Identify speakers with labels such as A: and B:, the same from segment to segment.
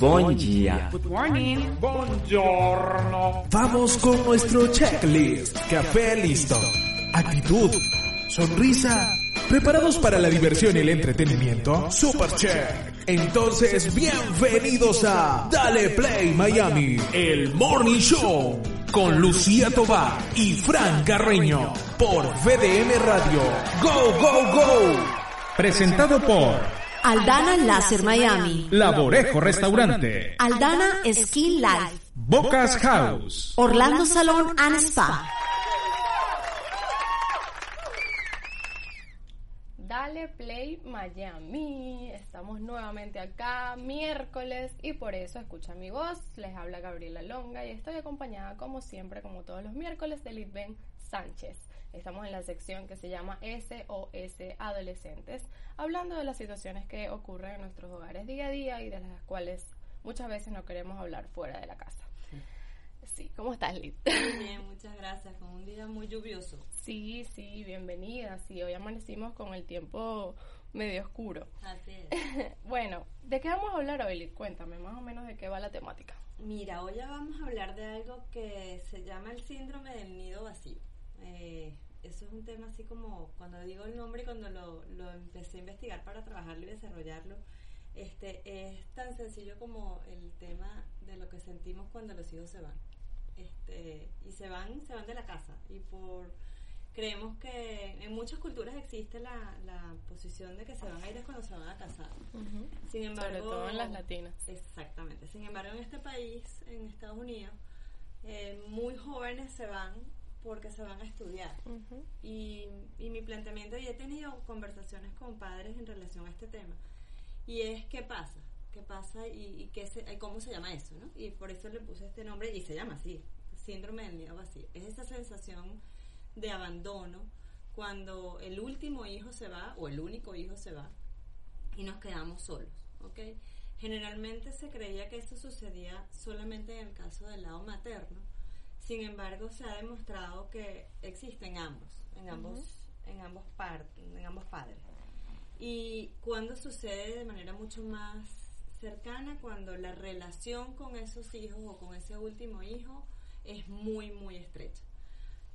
A: Bom dia.
B: Good morning.
C: Buongiorno.
D: Vamos con nuestro checklist. Café listo. Actitud. Sonrisa. ¿Preparados para la diversión y el entretenimiento? Super check. Entonces, bienvenidos a Dale Play Miami, el Morning Show, con Lucía Tobar y Fran Carreño, por VDM Radio. ¡Go, go, go!
A: Presentado por
B: Aldana Láser Miami.
A: Laborejo Restaurante,
B: Aldana Skin Life.
A: Bocas House,
B: Orlando Salón and Spa.
E: Dale Play Miami. Estamos nuevamente acá, miércoles, y por eso escucha mi voz. Les habla Gabriela Longa y estoy acompañada, como siempre, como todos los miércoles, de Litven Sánchez. Estamos en la sección que se llama SOS Adolescentes, hablando de las situaciones que ocurren en nuestros hogares día a día y de las cuales muchas veces no queremos hablar fuera de la casa. Sí, ¿cómo estás, Lit?
F: Bien, muchas gracias. Con un día muy lluvioso.
E: Sí, sí, bienvenida. Sí, hoy amanecimos con el tiempo medio oscuro.
F: Así es.
E: Bueno, ¿de qué vamos a hablar hoy, Lit? Cuéntame más o menos de qué va la temática.
F: Mira, hoy ya vamos a hablar de algo que se llama el síndrome del nido vacío. Eh, eso es un tema así como cuando digo el nombre y cuando lo, lo empecé a investigar para trabajarlo y desarrollarlo, este, es tan sencillo como el tema de lo que sentimos cuando los hijos se van. Este, y se van, se van de la casa. Y por creemos que en muchas culturas existe la, la posición de que se van a ir es cuando se van a casar. Sin embargo,
E: Sobre todo en las latinas.
F: Exactamente. Sin embargo, en este país, en Estados Unidos, eh, muy jóvenes se van porque se van a estudiar. Y, y mi planteamiento, y he tenido conversaciones con padres en relación a este tema, y es qué pasa, qué pasa y, y qué se, y cómo se llama eso, ¿no? Y por eso le puse este nombre y se llama así, síndrome del nido vacío. Es esa sensación de abandono cuando el último hijo se va o el único hijo se va y nos quedamos solos, ¿ok? Generalmente se creía que eso sucedía solamente en el caso del lado materno, sin embargo se ha demostrado que existen ambos, en ambos, en ambos partes, en ambos padres. Y cuando sucede de manera mucho más cercana, cuando la relación con esos hijos o con ese último hijo es muy, muy estrecha.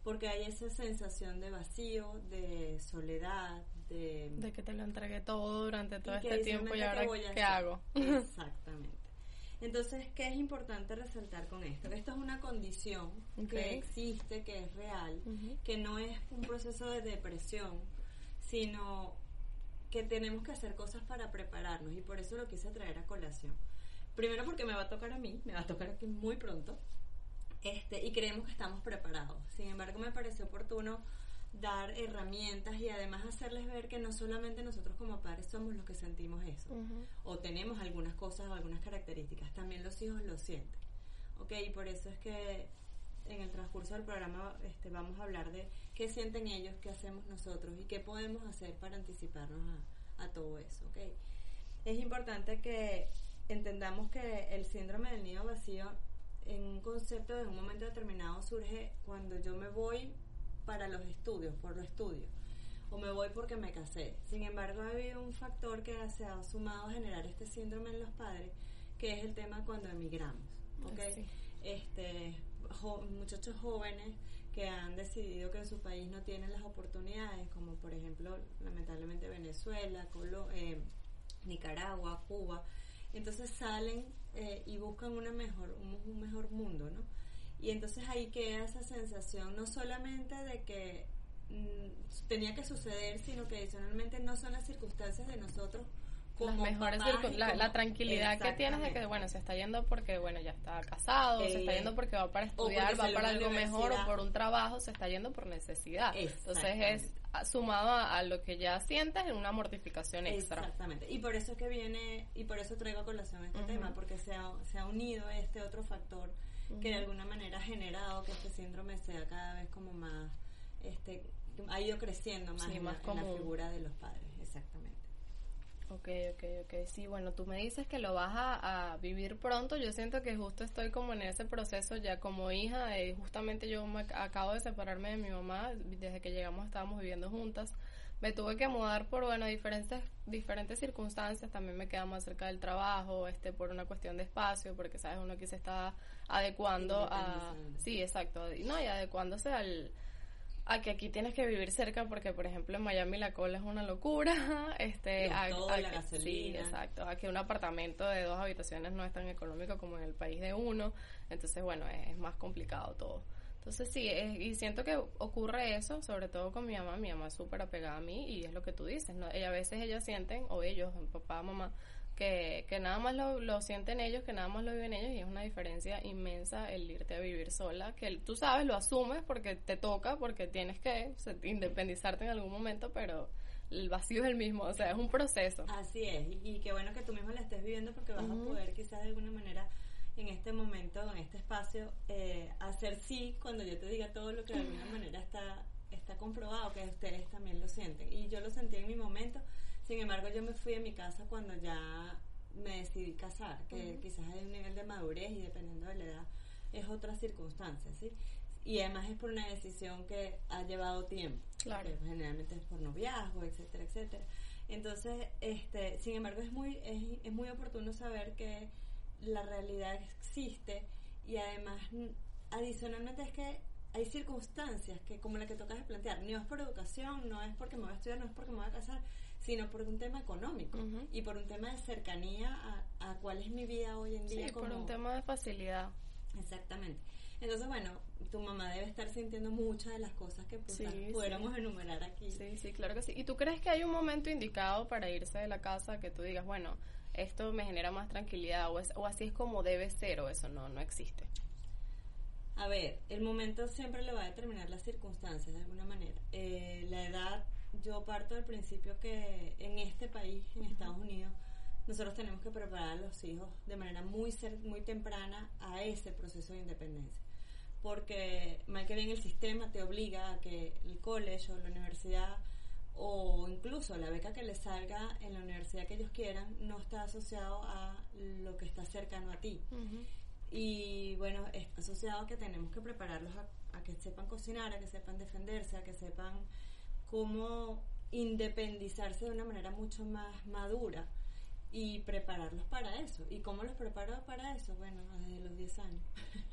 F: Porque hay esa sensación de vacío, de soledad, de...
E: De que te lo entregué todo durante todo este tiempo y
F: "Mira,
E: ahora qué
F: hacer?".
E: hago.
F: Exactamente. Entonces, ¿qué es importante resaltar con esto? Que esto es una condición que existe, que es real, que no es un proceso de depresión, sino que tenemos que hacer cosas para prepararnos y por eso lo quise traer a colación. Primero porque me va a tocar a mí, me va a tocar aquí muy pronto, este, y creemos que estamos preparados. Sin embargo, me pareció oportuno dar herramientas y además hacerles ver que no solamente nosotros como padres somos los que sentimos eso,
E: Ujú.
F: o tenemos algunas cosas o algunas características, también los hijos lo sienten. ¿Ok? Y por eso es que en el transcurso del programa este, vamos a hablar de qué sienten ellos, qué hacemos nosotros y qué podemos hacer para anticiparnos a, a todo eso. ¿ok? Es importante que entendamos que el síndrome del nido vacío en un concepto de un momento determinado surge cuando yo me voy para los estudios, por los estudios, o me voy porque me casé. Sin embargo, ha habido un factor que se ha sumado a generar este síndrome en los padres, que es el tema cuando emigramos. ¿ok?
E: Sí.
F: Este, jo- muchachos jóvenes que han decidido que en su país no tienen las oportunidades, como por ejemplo, lamentablemente Venezuela, Colo- eh, Nicaragua, Cuba. Entonces salen eh, y buscan una mejor, un, un mejor mundo, ¿no? Y entonces ahí queda esa sensación no solamente de que mm, tenía que suceder, sino que adicionalmente no son las circunstancias de nosotros
E: las
F: como
E: mejores circun-
F: y
E: la,
F: como-
E: la tranquilidad que tienes de que bueno se está yendo porque bueno ya está casado se está
F: Eh,
E: yendo porque va para estudiar va para algo mejor o por un trabajo se está yendo por necesidad. Entonces es sumado a, a lo que ya sientes en una mortificación extra.
F: Exactamente. Y por eso es que viene, y por eso traigo a colación este tema, porque se ha, se ha unido este otro factor que de alguna manera ha generado que este síndrome sea cada vez como más, este, ha ido creciendo más,
E: Sí,
F: en,
E: más
F: la, en la figura de los padres, exactamente.
E: Ok, ok, ok. Sí, bueno, tú me dices que lo vas a, a vivir pronto. Yo siento que justo estoy como en ese proceso ya como hija. eh, justamente yo me ac- acabo de separarme de mi mamá. Desde que llegamos estábamos viviendo juntas. Me tuve que mudar por, bueno, diferentes, diferentes circunstancias. También me queda más cerca del trabajo, este, por una cuestión de espacio, porque, ¿sabes? Uno aquí se está adecuando a... Sí, exacto. No, y adecuándose al a que aquí tienes que vivir cerca porque por ejemplo en Miami la cola es una locura este a, a
F: la
E: que- sí exacto a que un apartamento de dos habitaciones no es tan económico como en el país de uno entonces bueno es, es más complicado todo entonces sí es- y siento que ocurre eso sobre todo con mi mamá. Mi mamá es súper apegada a mí y es lo que tú dices no Ella- a veces ellas sienten o ellos papá mamá que, que nada más lo, lo sienten ellos, que nada más lo viven ellos y es una diferencia inmensa el irte a vivir sola, que tú sabes, lo asumes porque te toca, porque tienes que o sea, independizarte en algún momento, pero el vacío es el mismo, o sea, es un proceso.
F: Así es, y, y qué bueno que tú mismo la estés viviendo porque vas a poder quizás de alguna manera en este momento, en este espacio, eh, hacer sí cuando yo te diga todo lo que de alguna manera está, está comprobado, que ustedes también lo sienten. Y yo lo sentí en mi momento, sin embargo yo me fui de mi casa cuando ya me decidí casar, que quizás hay un nivel de madurez y dependiendo de la edad es otra circunstancia, ¿sí? Y además es por una decisión que ha llevado tiempo.
E: Claro.
F: que generalmente es por noviazgo, etcétera, etcétera. Entonces, este, sin embargo, es muy, es, es muy oportuno saber que la realidad existe y además, adicionalmente es que hay circunstancias que, como la que tocas de plantear, no es por educación, no es porque me voy a estudiar, no es porque me voy a casar, sino por un tema económico y por un tema de cercanía a, a cuál es mi vida hoy en día.
E: Sí, por un tema de facilidad.
F: Exactamente. Entonces, bueno, tu mamá debe estar sintiendo muchas de las cosas que pues,
E: Sí,
F: pudiéramos
E: sí.
F: enumerar aquí.
E: Sí, sí, claro que sí. ¿Y tú crees que hay un momento indicado para irse de la casa que tú digas, bueno, esto me genera más tranquilidad o, es, o así es como debe ser o eso no, no existe?
F: A ver, el momento siempre lo va a determinar las circunstancias de alguna manera. Eh, la edad, yo parto del principio que en este país, en Estados Unidos, nosotros tenemos que preparar a los hijos de manera muy muy temprana a ese proceso de independencia. Porque mal que bien el sistema te obliga a que el college o la universidad o incluso la beca que les salga en la universidad que ellos quieran no está asociado a lo que está cercano a ti. Y bueno, es asociado a que tenemos que prepararlos a, a que sepan cocinar, a que sepan defenderse, a que sepan cómo independizarse de una manera mucho más madura y prepararlos para eso. ¿Y cómo los preparo para eso? Bueno, desde los 10 años.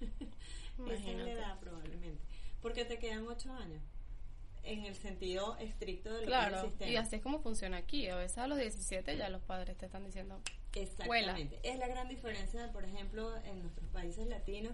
F: Esa es la edad probablemente. Porque te quedan 8 años. En el sentido estricto de lo que es el sistema.
E: y así es como funciona aquí. A veces a los 17 ya los padres te están diciendo,
F: Exactamente. Es la gran diferencia, por ejemplo, en nuestros países latinos,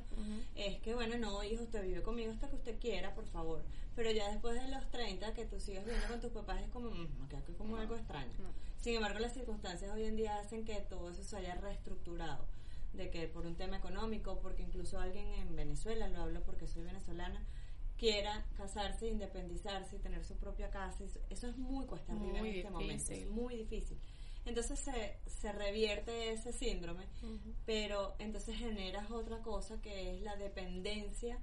F: es que, bueno, no, hijo, usted vive conmigo hasta que usted quiera, por favor. Pero ya después de los 30, que tú sigas viviendo con tus papás, es como, mm, me queda aquí como algo extraño.
E: no.
F: Sin embargo, las circunstancias hoy en día hacen que todo eso se haya reestructurado. De que por un tema económico, porque incluso alguien en Venezuela, lo hablo porque soy venezolana, quiera casarse, independizarse y tener su propia casa. Eso, es muy cuesta arriba
E: Muy
F: en este momento. Es muy difícil. Entonces se, se revierte ese síndrome, pero entonces generas otra cosa que es la dependencia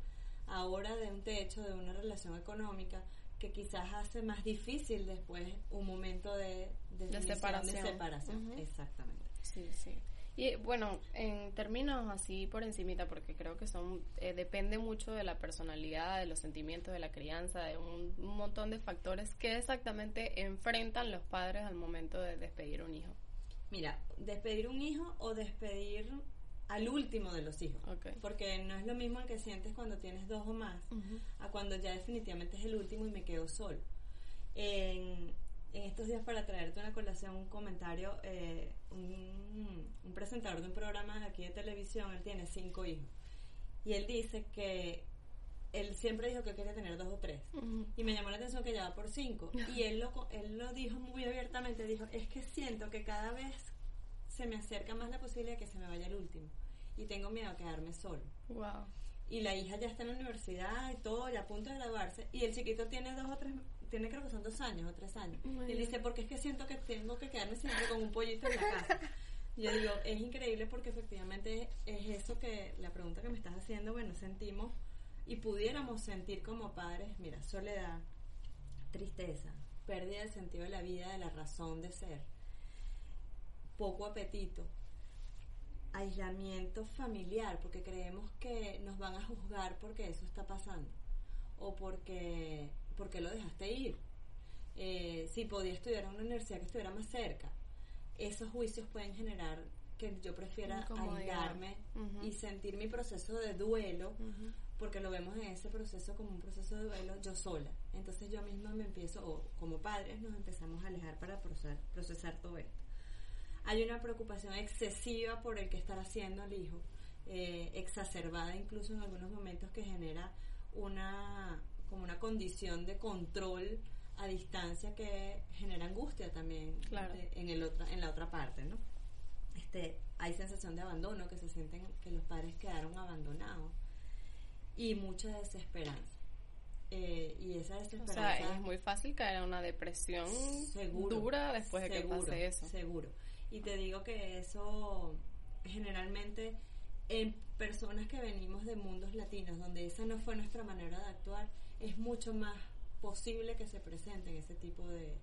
F: ahora de un techo, de una relación económica, que quizás hace más difícil después un momento de, definición,
E: separación.
F: De separación. Exactamente.
E: Sí, sí. Y bueno, en términos así por encimita, porque creo que son, eh, depende mucho de la personalidad, de los sentimientos, de la crianza, de un, un montón de factores que exactamente enfrentan los padres al momento de despedir un hijo.
F: Mira, despedir un hijo o despedir al último de los hijos. Porque no es lo mismo el que sientes cuando tienes dos o más a cuando ya definitivamente es el último y me quedo solo. En, en estos días, para traerte una colación, un comentario, eh, un, un presentador de un programa aquí de televisión, él tiene cinco hijos. Y él dice que él siempre dijo que quería tener dos o tres. Y me llamó la atención que ya va por cinco. Y él lo, él lo dijo muy abiertamente, dijo, es que siento que cada vez se me acerca más la posibilidad de que se me vaya el último. Y tengo miedo a quedarme solo.
E: Wow.
F: Y la hija ya está en la universidad y todo, ya a punto de graduarse. Y el chiquito tiene dos o tres, tiene creo que son dos años o tres años. Y él dice, porque es que siento que tengo que quedarme siempre con un pollito en la casa. Y Yo digo, es increíble porque efectivamente es eso que la pregunta que me estás haciendo, bueno, sentimos y pudiéramos sentir como padres, mira, soledad, tristeza, pérdida del sentido de la vida, de la razón de ser, poco apetito, aislamiento familiar, porque creemos que nos van a juzgar porque eso está pasando o porque, porque lo dejaste ir. Eh, si podía estudiar en una universidad que estuviera más cerca, esos juicios pueden generar que yo prefiera aislarme y sentir mi proceso de duelo, porque lo vemos en ese proceso como un proceso de duelo yo sola. Entonces yo misma me empiezo, o como padres nos empezamos a alejar para procesar, procesar todo esto. Hay una preocupación excesiva por el que estar haciendo el hijo, eh, exacerbada incluso en algunos momentos que genera una como una condición de control a distancia que genera angustia también
E: Claro.
F: de- en el otra en la otra parte, ¿no? Este, hay sensación de abandono, que se sienten que los padres quedaron abandonados y mucha desesperanza. Eh, y esa
E: O
F: desesperanza
E: sea, es muy fácil caer en una depresión
F: seguro,
E: dura después de que
F: seguro,
E: pase eso.
F: Seguro. Y te digo que eso generalmente en personas que venimos de mundos latinos, donde esa no fue nuestra manera de actuar, es mucho más posible que se presenten ese tipo de,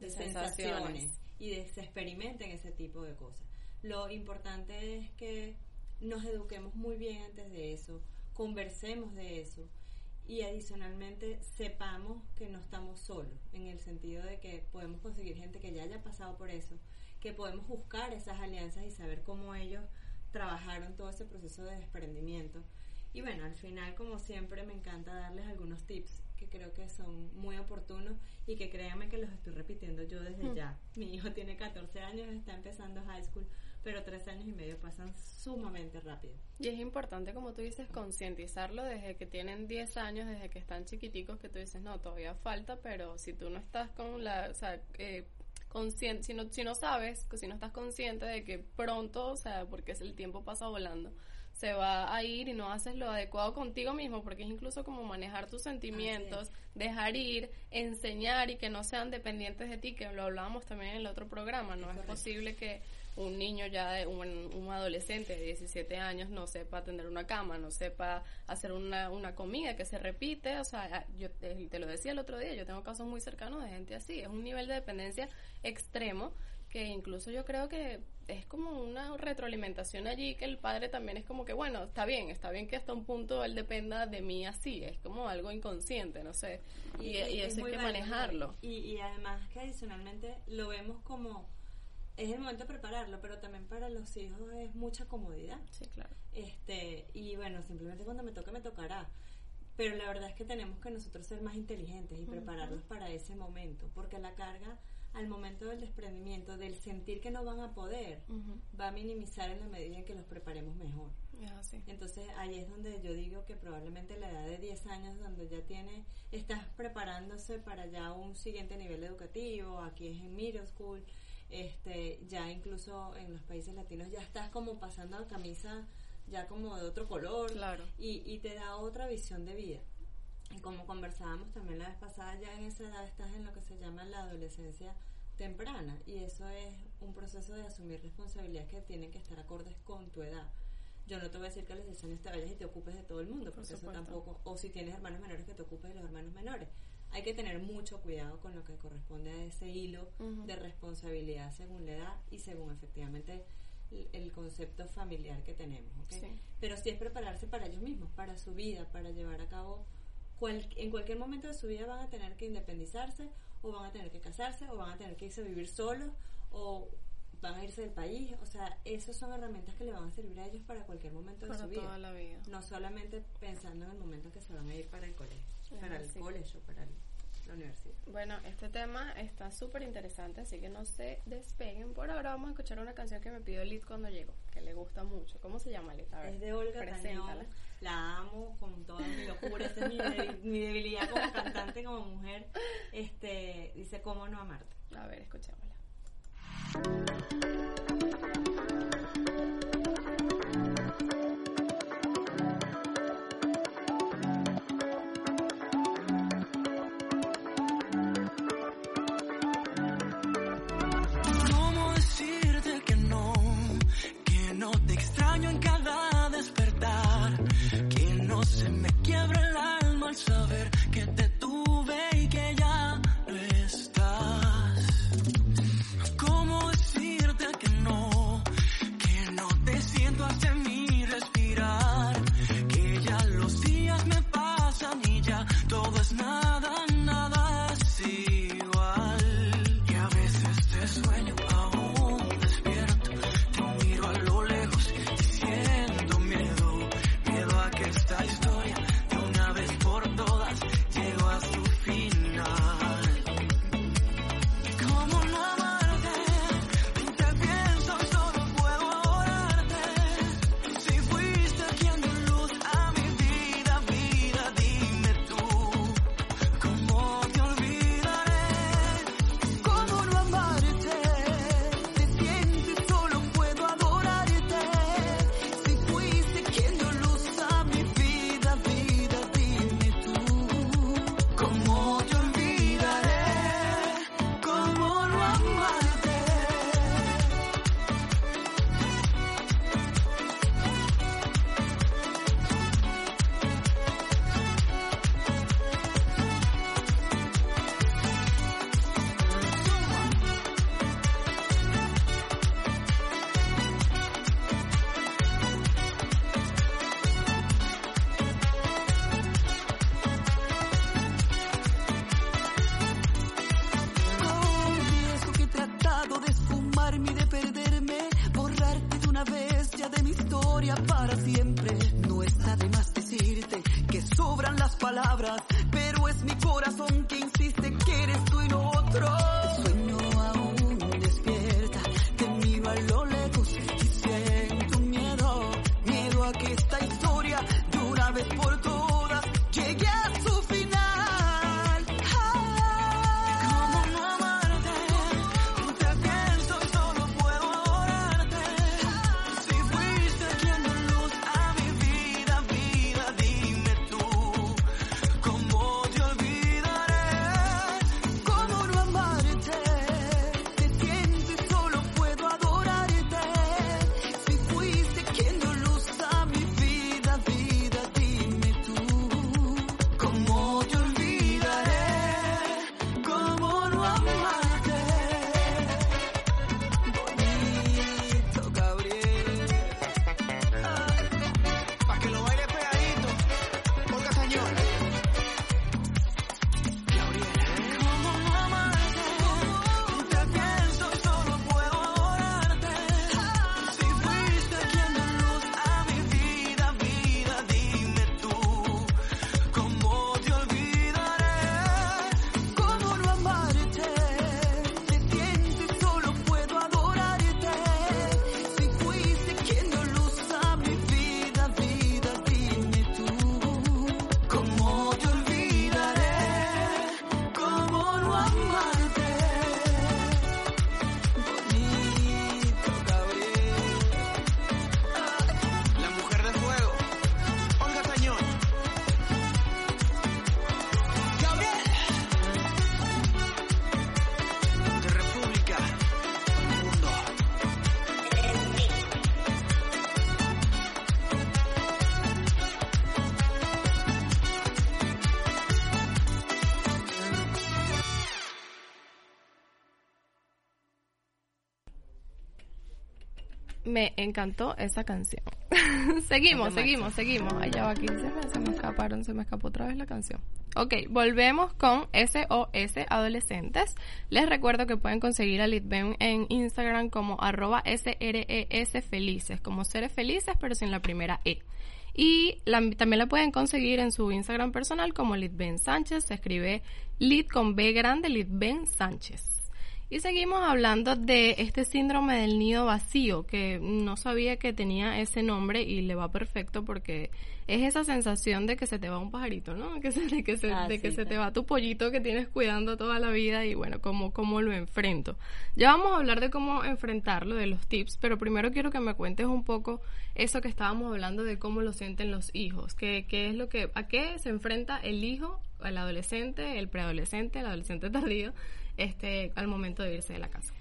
F: sensaciones.
E: sensaciones.
F: y de se experimenten ese tipo de cosas. Lo importante es que nos eduquemos muy bien antes de eso, conversemos de eso y adicionalmente sepamos que no estamos solos, en el sentido de que podemos conseguir gente que ya haya pasado por eso, que podemos buscar esas alianzas y saber cómo ellos trabajaron todo ese proceso de desprendimiento. Y bueno, al final, como siempre, me encanta darles algunos tips que creo que son muy oportunos y que créanme que los estoy repitiendo yo desde ya. Mi hijo tiene 14 años, está empezando high school, pero tres años y medio pasan sumamente rápido.
E: Y es importante, como tú dices, concientizarlo desde que tienen 10 años, desde que están chiquiticos, que tú dices, no, todavía falta, pero si tú no estás con la, o sea, eh, consciente, si no, si no sabes, si no estás consciente de que pronto, o sea, porque el tiempo pasa volando, se va a ir y no haces lo adecuado contigo mismo, porque es incluso como manejar tus sentimientos, dejar ir, enseñar y que no sean dependientes de ti, que lo hablábamos también en el otro programa, no es posible que un niño ya, de un, un adolescente de 17 años no sepa atender una cama, no sepa hacer una, una comida que se repite, o sea, yo te, te lo decía el otro día, yo tengo casos muy cercanos de gente así, es un nivel de dependencia extremo que incluso yo creo que es como una retroalimentación allí que el padre también es como que bueno está bien está bien que hasta un punto él dependa de mí así es como algo inconsciente no sé y, y
F: es
E: eso hay que manejarlo
F: Y, y además que adicionalmente lo vemos como es el momento de prepararlo, pero también para los hijos es mucha comodidad.
E: sí claro
F: Este, y bueno, simplemente cuando me toque me tocará. Pero la verdad es que tenemos que nosotros ser más inteligentes y prepararlos para ese momento, porque la carga al momento del desprendimiento, del sentir que no van a poder, va a minimizar en la medida en que los preparemos mejor. Entonces ahí es donde yo digo que probablemente la edad de 10 años donde ya tiene, estás preparándose para ya un siguiente nivel educativo, aquí es en middle school, este, ya incluso en los países latinos ya estás como pasando a camisa ya como de otro color
E: Claro.
F: y, y te da otra visión de vida. Y como conversábamos también la vez pasada, ya en esa edad estás en lo que se llama la adolescencia temprana y eso es un proceso de asumir responsabilidades que tienen que estar acordes con tu edad. Yo no te voy a decir que a los 10 años te vayas y te ocupes de todo el mundo, porque eso tampoco, o si tienes hermanos menores que te ocupes de los hermanos menores. Hay que tener mucho cuidado con lo que corresponde a ese hilo de responsabilidad según la edad y según efectivamente el, el concepto familiar que tenemos. ¿ok?
E: Sí.
F: Pero sí es prepararse para ellos mismos, para su vida, para llevar a cabo cual- en cualquier momento de su vida van a tener que independizarse o van a tener que casarse o van a tener que irse a vivir solos o van a irse del país. O sea, esas son herramientas que le van a servir a ellos para cualquier momento de su vida.
E: toda la vida
F: No solamente pensando en el momento que se van a ir para el colegio, para el colegio, para el- la universidad.
E: Bueno, este tema está súper interesante, así que no se despeguen. Por ahora vamos a escuchar una canción que me pidió Lid cuando llegó, que le gusta mucho. ¿Cómo se llama, Lid? A ver,
F: Es de Olga. Tañón la amo con toda mi locura, esa es mi, mi, debilidad como cantante, como mujer. Este, dice, ¿cómo no amarte?
G: A ver, escuchémosla. me encantó esa canción. seguimos, seguimos, seguimos. Ay, ya va aquí, se me, se me, escaparon, se me escapó otra vez la canción. Ok, volvemos con SOS Adolescentes. Les recuerdo que pueden conseguir a Litven en Instagram como arroba SRES Felices, como seres felices pero sin la primera E. Y también la pueden conseguir en su Instagram personal como Litven Sánchez. Se escribe Lit con B grande, Litven Sánchez.
E: Y seguimos hablando de este síndrome del nido vacío, que no sabía que tenía ese nombre y le va perfecto porque es esa sensación de que se te va un pajarito, ¿no? Que se, de que, se,
F: Ah,
E: de que
F: sí,
E: se te va tu pollito que tienes cuidando toda la vida y bueno, cómo, cómo lo enfrento. Ya vamos a hablar de cómo enfrentarlo, de los tips, pero primero quiero que me cuentes un poco eso que estábamos hablando de cómo lo sienten los hijos, qué, qué es lo que, a qué se enfrenta el hijo, el adolescente, el preadolescente, el adolescente tardío, este, al momento de irse de la casa.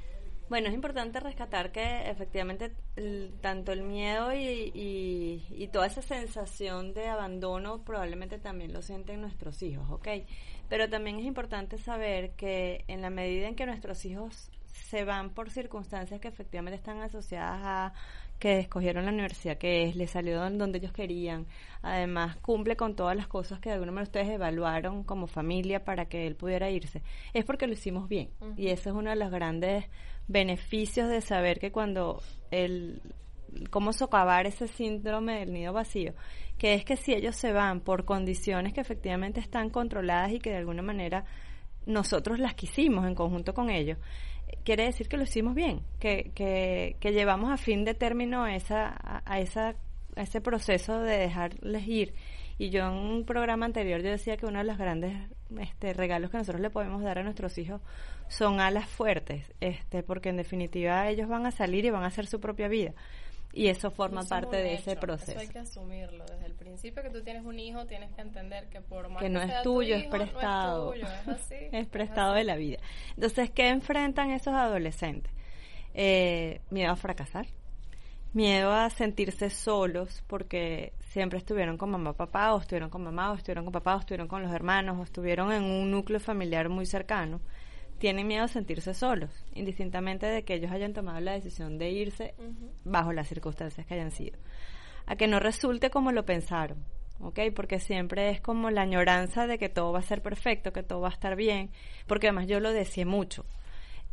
F: Bueno, es importante rescatar que efectivamente tanto el miedo y, y- y toda esa sensación de abandono probablemente también lo sienten nuestros hijos, ¿ok? Pero también es importante saber que en la medida en que nuestros hijos se van por circunstancias que efectivamente están asociadas a que escogieron la universidad que es, les salió don- donde ellos querían, además cumple con todas las cosas que de alguna manera ustedes evaluaron como familia para que él pudiera irse, es porque lo hicimos bien. Y ese es uno de los grandes beneficios de saber que cuando el cómo socavar ese síndrome del nido vacío, que es que si ellos se van por condiciones que efectivamente están controladas y que de alguna manera nosotros las quisimos en conjunto con ellos, quiere decir que lo hicimos bien, que, que, que llevamos a fin de término esa, a, esa, a ese proceso de dejarles ir. Y yo en un programa anterior yo decía que uno de los grandes este, regalos que nosotros le podemos dar a nuestros hijos son alas fuertes, este, porque en definitiva ellos van a salir y van a hacer su propia vida. Y eso forma parte de ese proceso.
E: Eso hay que asumirlo. Desde el principio que tú tienes un hijo, tienes que entender que por más
F: que no
E: sea
F: es
E: tu
F: tuyo, es prestado.
E: No es tuyo, es así.
F: es prestado de la vida. Entonces, ¿qué enfrentan esos adolescentes? Eh, miedo a fracasar, miedo a sentirse solos porque siempre estuvieron con mamá, papá, o estuvieron con mamá, o estuvieron con papá, o estuvieron con los hermanos, o estuvieron en un núcleo familiar muy cercano. Tienen miedo a sentirse solos, indistintamente de que ellos hayan tomado la decisión de irse bajo las circunstancias que hayan sido. A que no resulte como lo pensaron, ¿ok? Porque siempre es como la añoranza de que todo va a ser perfecto, que todo va a estar bien, porque además yo lo decía mucho.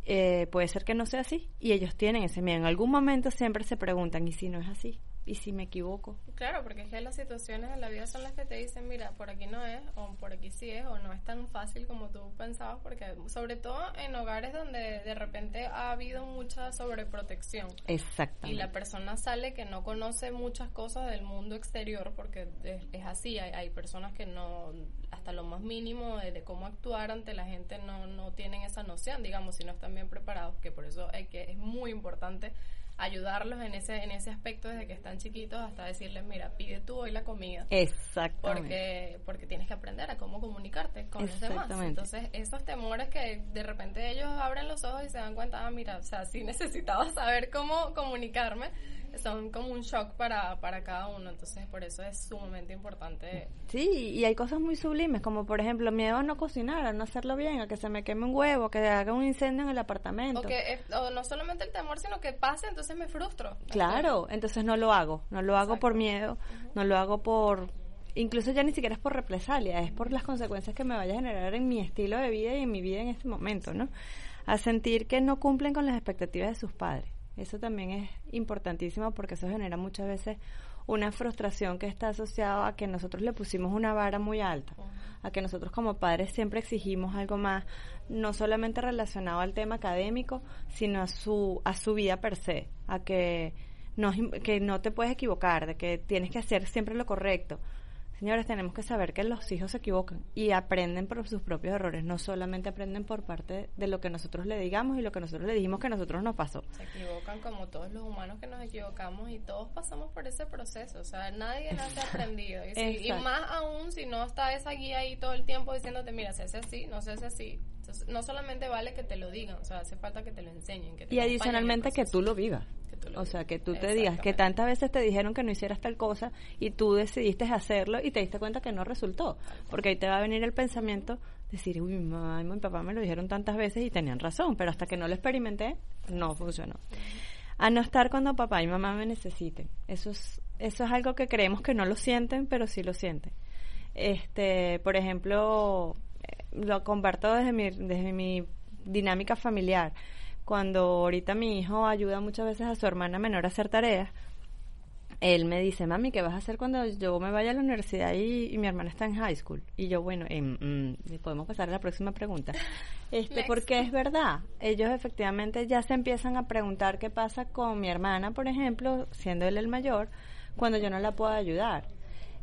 F: Eh, puede ser que no sea así y ellos tienen ese miedo. En algún momento siempre se preguntan, ¿y si no es así? ¿Y si me equivoco?
E: Claro, porque es que las situaciones de la vida son las que te dicen, mira, por aquí no es, o por aquí sí es, o no es tan fácil como tú pensabas, porque sobre todo en hogares donde de repente ha habido mucha sobreprotección. Y
F: Exactamente.
E: la persona sale que no conoce muchas cosas del mundo exterior, porque es, es así, hay, hay personas que no, hasta lo más mínimo de, de cómo actuar ante la gente no, no tienen esa noción, digamos, si no están bien preparados, que por eso hay que, es muy importante ayudarlos en ese, en ese aspecto desde que están chiquitos hasta decirles, mira, pide tú hoy la comida.
F: Exactamente.
E: Porque, porque tienes que aprender a cómo comunicarte con los demás. Entonces, esos temores que de repente ellos abren los ojos y se dan cuenta, ah, mira, o sea, sí necesitaba saber cómo comunicarme, son como un shock para, para cada uno. Entonces, por eso es sumamente importante.
F: Sí, y hay cosas muy sublimes, como por ejemplo miedo a no cocinar, a no hacerlo bien, a que se me queme un huevo, que haga un incendio en el apartamento.
E: O, que, eh, o no solamente el temor, sino que pase, entonces me frustro.
F: Claro, entonces no lo hago, no lo hago por
E: Exacto.
F: miedo, no lo hago por, incluso ya ni siquiera es por represalia, es por las consecuencias que me vaya a generar en mi estilo de vida y en mi vida en este momento, ¿no? A sentir que no cumplen con las expectativas de sus padres. Eso también es importantísimo porque eso genera muchas veces una frustración que está asociada a que nosotros le pusimos una vara muy alta, a que nosotros como padres siempre exigimos algo más, no solamente relacionado al tema académico, sino a su, a su vida per se, a que no, que no te puedes equivocar, de que tienes que hacer siempre lo correcto. Señores, tenemos que saber que los hijos se equivocan y aprenden por sus propios errores, no solamente aprenden por parte de lo que nosotros le digamos y lo que nosotros le dijimos que a nosotros nos pasó.
E: Se equivocan como todos los humanos que nos equivocamos y todos pasamos por ese proceso. O sea, nadie nace aprendido. Y, si- y
F: Exacto.
E: más aún si no está esa guía ahí todo el tiempo diciéndote, mira, se hace así, no se hace así. Entonces, no solamente vale que te lo digan, o sea, hace falta que te lo enseñen. Que te
F: Y adicionalmente que tú lo vivas. O sea, que tú te digas que tantas veces te dijeron que no hicieras tal cosa y tú decidiste hacerlo y te diste cuenta que no resultó. Porque ahí te va a venir el pensamiento, decir, uy, mi mamá y mi papá me lo dijeron tantas veces y tenían razón, pero hasta que no lo experimenté, no funcionó. A no estar cuando papá y mamá me necesiten. Eso es, eso es algo que creemos que no lo sienten, pero sí lo sienten. Este, por ejemplo, eh, lo comparto desde mi, desde mi dinámica familiar. Cuando ahorita mi hijo ayuda muchas veces a su hermana menor a hacer tareas, él me dice, mami, ¿qué vas a hacer cuando yo me vaya a la universidad y, y mi hermana está en high school? Y yo, bueno, mm, podemos pasar a la próxima pregunta. Este,
E: Next.
F: porque es verdad, ellos efectivamente ya se empiezan a preguntar qué pasa con mi hermana, por ejemplo, siendo él el mayor, cuando yo no la puedo ayudar.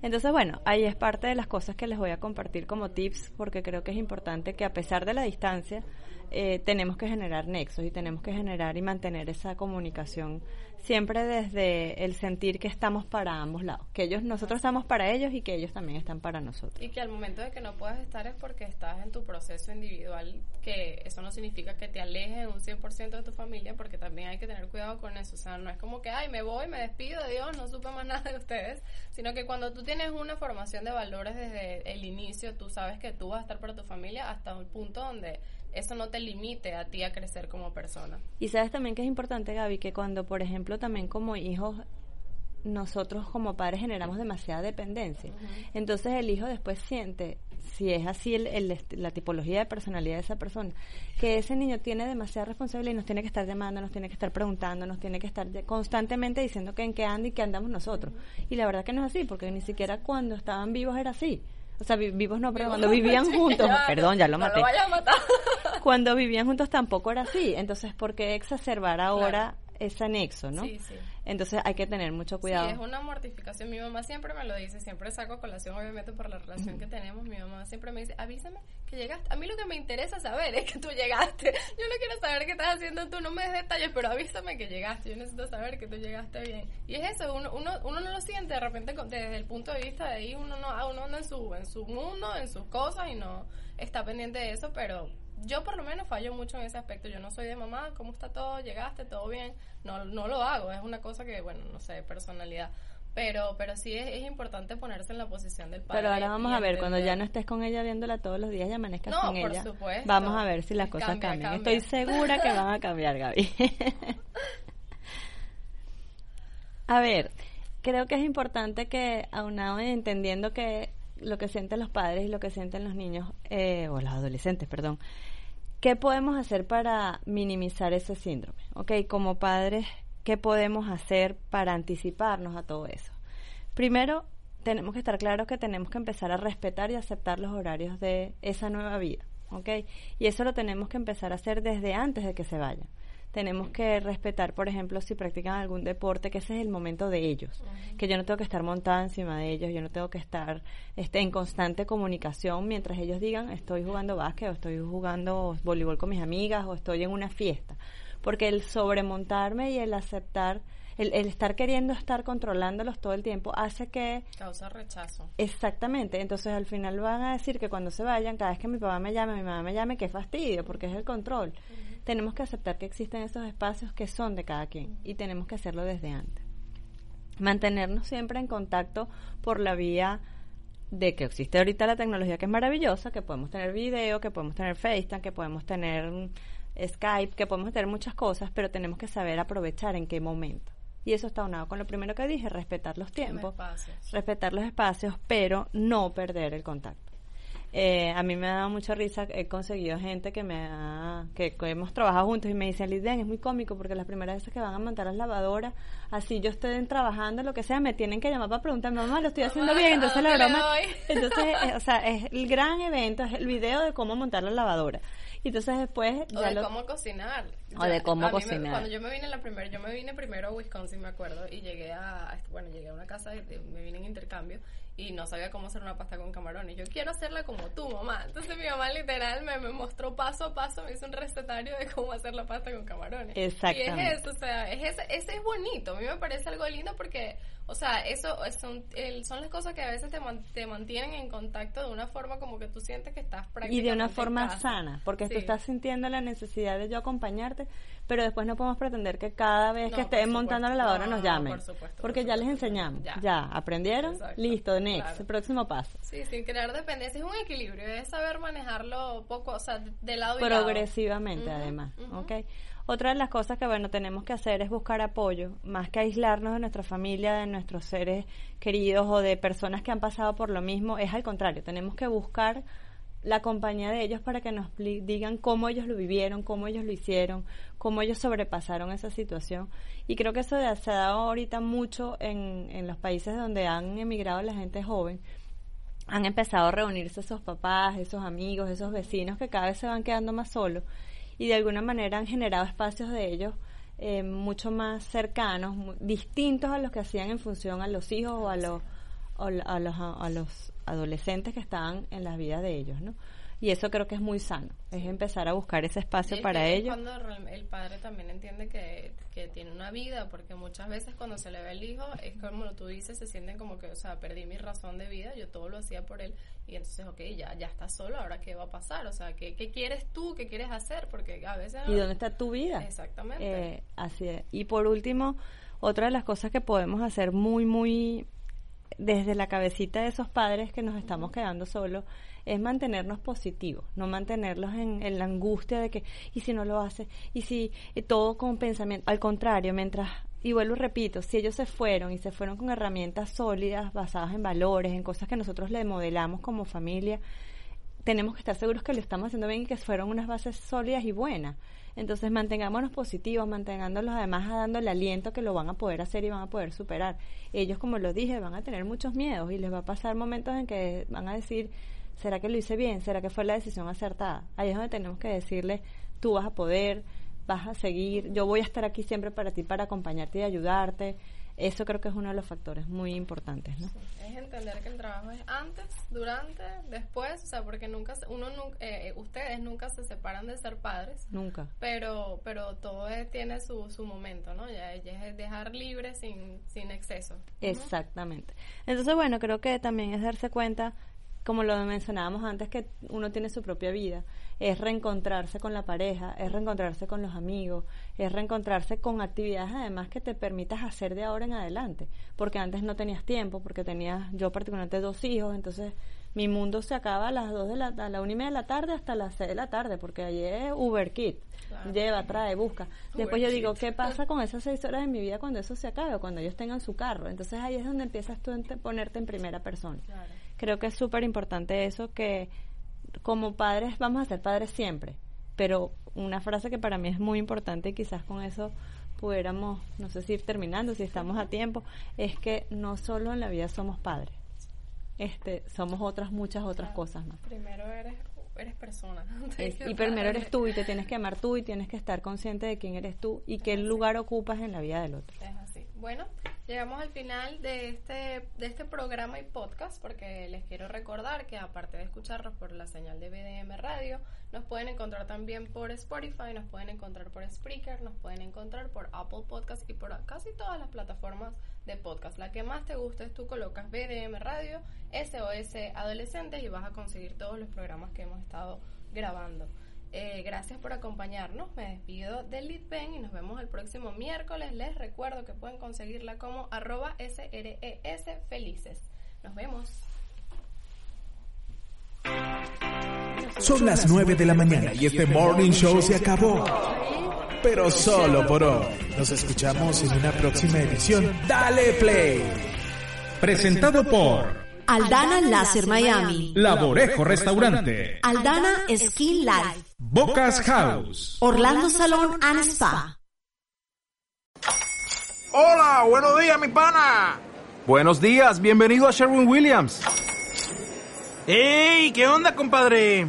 F: Entonces, bueno, ahí es parte de las cosas que les voy a compartir como tips, porque creo que es importante que a pesar de la distancia, eh, tenemos que generar nexos y tenemos que generar y mantener esa comunicación siempre desde el sentir que estamos para ambos lados, que ellos, nosotros estamos para ellos y que ellos también están para nosotros.
E: Y que al momento de que no puedas estar es porque estás en tu proceso individual, que eso no significa que te alejes un 100% de tu familia, porque también hay que tener cuidado con eso. O sea, no es como que, ay, me voy, me despido, Dios, no supe más nada de ustedes, sino que cuando tú tienes una formación de valores desde el inicio, tú sabes que tú vas a estar para tu familia hasta un punto donde eso no te limite a ti a crecer como persona.
F: Y sabes también que es importante, Gaby, que cuando, por ejemplo, también como hijos, nosotros como padres generamos demasiada dependencia. Entonces el hijo después siente, si es así el, el- la tipología de personalidad de esa persona, que ese niño tiene demasiada responsabilidad y nos tiene que estar llamando, nos tiene que estar preguntando, nos tiene que estar constantemente diciendo que en qué anda y qué andamos nosotros. Y la verdad que no es así, porque ni siquiera cuando estaban vivos era así. O sea, vi- vivos no, pero cuando vivían juntos,
E: Ya,
F: perdón, ya lo
E: no
F: maté
E: lo vayas a matar.
F: cuando vivían juntos tampoco era así. Entonces, ¿por qué exacerbar ahora ese anexo, no?
E: Sí, sí.
F: Entonces hay que tener mucho cuidado.
E: Sí, es una mortificación. Mi mamá siempre me lo dice, siempre saco colación, obviamente, por la relación que tenemos. Mi mamá siempre me dice, avísame que llegaste. A mí lo que me interesa saber es que tú llegaste. Yo no quiero saber qué estás haciendo tú, no me des detalles, pero avísame que llegaste. Yo necesito saber que tú llegaste bien. Y es eso, uno, uno, uno no lo siente de repente desde el punto de vista de ahí, uno no, ah, uno anda en su, en su mundo, en sus cosas y no está pendiente de eso, pero yo por lo menos fallo mucho en ese aspecto. Yo no soy de mamá, ¿cómo está todo? ¿Llegaste? ¿Todo bien? No, no lo hago, es una cosa que, bueno, no sé, personalidad. Pero, pero sí es, es importante ponerse en la posición del padre.
F: Pero ahora vamos a ver, cuando ya no estés con ella viéndola todos los días y amanezcas
E: No,
F: con
E: por
F: ella,
E: supuesto.
F: vamos a ver si las cosas
E: Cambia,
F: cambian.
E: cambia.
F: Estoy segura que van a cambiar, Gaby. a ver, creo que es importante que, aunado en entendiendo que lo que sienten los padres y lo que sienten los niños, eh, o los adolescentes, perdón, ¿qué podemos hacer para minimizar ese síndrome? ¿Ok? Como padres, ¿qué podemos hacer para anticiparnos a todo eso? Primero, tenemos que estar claros que tenemos que empezar a respetar y aceptar los horarios de esa nueva vida, ¿ok? Y eso lo tenemos que empezar a hacer desde antes de que se vayan. Tenemos que respetar, por ejemplo, si practican algún deporte, que ese es el momento de ellos, que yo no tengo que estar montada encima de ellos, yo no tengo que estar este, en constante comunicación mientras ellos digan estoy jugando básquet o estoy jugando voleibol con mis amigas o estoy en una fiesta. Porque el sobremontarme y el aceptar, el, el estar queriendo estar controlándolos todo el tiempo hace que
E: Causa rechazo.
F: Exactamente, entonces al final van a decir que cuando se vayan, cada vez que mi papá me llame, mi mamá me llame, qué fastidio, porque es el control. Tenemos que aceptar que existen esos espacios que son de cada quien y tenemos que hacerlo desde antes. Mantenernos siempre en contacto por la vía de que existe ahorita la tecnología que es maravillosa, que podemos tener video, que podemos tener FaceTime, que podemos tener mm, Skype, que podemos tener muchas cosas, pero tenemos que saber aprovechar en qué momento. Y eso está unado con lo primero que dije, respetar los tiempos, respetar los espacios, pero no perder el contacto. Eh, a mí me ha dado mucha risa, he conseguido gente que me ha, que, que hemos trabajado juntos y me dicen, Lidén, es muy cómico porque las primeras veces que van a montar las lavadoras, así yo estoy trabajando, lo que sea, me tienen que llamar para preguntarme, mamá, lo estoy haciendo
E: Mamá,
F: bien, entonces
E: ¿a
F: la broma, entonces, eh, o sea, es el gran evento, es el video de cómo montar la lavadora. Y entonces después
E: O
F: ya
E: de
F: lo-
E: cómo cocinar.
F: O de cómo
E: a mí me-
F: cocinar.
E: cuando yo me vine la primera, yo me vine primero a Wisconsin, me acuerdo, y llegué a, bueno, llegué a una casa, me vine en intercambio y no sabía cómo hacer una pasta con camarones. Yo quiero hacerla como tú, mamá. Entonces mi mamá literal me, me mostró paso a paso, me hizo un recetario de cómo hacer la pasta con camarones.
F: Exactamente.
E: Y es eso, o sea, es ese, ese es bonito. A mí me parece algo lindo porque, o sea, eso es son, el- son las cosas que a veces te, man- te mantienen en contacto de una forma como que tú sientes que estás
F: y
E: prácticamente
F: de una forma sana, porque tú
E: Sí.
F: estás sintiendo la necesidad de yo acompañarte, pero después no podemos pretender que cada vez
E: No,
F: que estén montando la lavadora
E: No,
F: nos llamen,
E: por supuesto, por
F: porque ya les enseñamos,
E: Ya.
F: ya, aprendieron,
E: Exacto,
F: listo, next,
E: claro.
F: próximo paso.
E: Sí, sin crear dependencia. Es un equilibrio, es saber manejarlo poco, o sea, de, lado y lado.
F: progresivamente
E: Ujú,
F: además. ¿ok? Otra de las cosas que bueno tenemos que hacer es buscar apoyo, más que aislarnos de nuestra familia, de nuestros seres queridos o de personas que han pasado por lo mismo, es al contrario, tenemos que buscar la compañía de ellos para que nos digan cómo ellos lo vivieron, cómo ellos lo hicieron, cómo ellos sobrepasaron esa situación. Y creo que eso se ha dado ahorita mucho en, en los países donde han emigrado la gente joven. Han empezado a reunirse esos papás, esos amigos, esos vecinos que cada vez se van quedando más solos y de alguna manera han generado espacios de ellos eh, mucho más cercanos, distintos a los que hacían en función a los hijos o o a los, a los adolescentes que estaban en las vidas de ellos, ¿no? Y eso creo que es muy sano, es empezar a buscar ese espacio
E: Y
F: para ellos.
E: cuando el padre también entiende que, que tiene una vida, porque muchas veces cuando se le ve el hijo, es como tú dices, se sienten como que, o sea, perdí mi razón de vida, yo todo lo hacía por él, y entonces, ok, ya, ya estás solo, ahora qué va a pasar, o sea, ¿qué, qué quieres tú, qué quieres hacer? Porque a veces...
F: ¿Y dónde está tu vida?
E: Exactamente.
F: Eh, así es. Y por último, otra de las cosas que podemos hacer muy, muy desde la cabecita de esos padres que nos estamos quedando solos es mantenernos positivos, no mantenerlos en, la angustia de que, y si no lo hace, y si y todo con pensamiento, al contrario, mientras, y vuelvo repito, si ellos se fueron y se fueron con herramientas sólidas, basadas en valores, en cosas que nosotros le modelamos como familia, tenemos que estar seguros que lo estamos haciendo bien y que fueron unas bases sólidas y buenas. Entonces mantengámonos positivos, mantengándolos además dándole aliento que lo van a poder hacer y van a poder superar. Ellos, como lo dije, van a tener muchos miedos y les va a pasar momentos en que van a decir, ¿será que lo hice bien? ¿Será que fue la decisión acertada? Ahí es donde tenemos que decirle, tú vas a poder, vas a seguir, yo voy a estar aquí siempre para ti, para acompañarte y ayudarte. Eso creo que es uno de los factores muy importantes, ¿no?
E: Es entender que el trabajo es antes, durante, después, o sea, porque nunca, uno nunca, eh, ustedes nunca se separan de ser padres,
F: Nunca.
E: pero, pero todo es- tiene su, su momento, ¿no? Ya, ya es dejar libre sin, sin exceso.
F: Exactamente. Entonces, bueno, creo que también es darse cuenta, como lo mencionábamos antes, que uno tiene su propia vida. Es reencontrarse con la pareja, es reencontrarse con los amigos, es reencontrarse con actividades además que te permitas hacer de ahora en adelante. Porque antes no tenías tiempo, porque tenías, yo particularmente dos hijos, entonces mi mundo se acaba a las dos de la, a la una y media de la tarde hasta las seis de la tarde, porque allí es Uber Kit.
E: Claro.
F: Lleva, trae, busca. Después
E: Uber
F: yo digo,
E: Kit.
F: ¿qué pasa con esas seis horas de mi vida cuando eso se acabe o cuando ellos tengan su carro? Entonces ahí es donde empiezas tú a ponerte en primera persona.
E: Claro.
F: Creo que es súper importante eso, que como padres vamos a ser padres siempre, pero una frase que para mí es muy importante y quizás con eso pudiéramos, no sé si ir terminando, si estamos a tiempo, es que no solo en la vida somos padres, este, somos otras, muchas otras cosas más.
E: Primero eres, eres persona.
F: Es- y primero eres tú y te tienes que amar tú y tienes que estar consciente de quién eres tú y qué lugar ocupas en la vida del otro.
E: Es así. Bueno, llegamos al final de este, de este programa y podcast porque les quiero recordar que aparte de escucharnos por la señal de BDM Radio, nos pueden encontrar también por Spotify, nos pueden encontrar por Spreaker, nos pueden encontrar por Apple Podcast y por casi todas las plataformas de podcast. La que más te guste es tú colocas BDM Radio, SOS Adolescentes y vas a conseguir todos los programas que hemos estado grabando. Eh, gracias por acompañarnos. Me despido del Lead Pen y nos vemos el próximo miércoles. Les recuerdo que pueden conseguirla como arroba SRES felices. Nos vemos.
D: Son las 9 de la mañana y este morning show se acabó. Pero solo por hoy. Nos escuchamos en una próxima edición. Dale play.
A: Presentado por
B: Aldana Láser Miami.
A: Laborejo Restaurante,
B: Aldana Skin Life.
A: Bocas House,
B: Orlando Salón and Spa.
H: Hola, buenos días, mi pana.
I: Buenos días, bienvenido a Sherwin Williams.
H: ¡Ey! ¿Qué onda, compadre?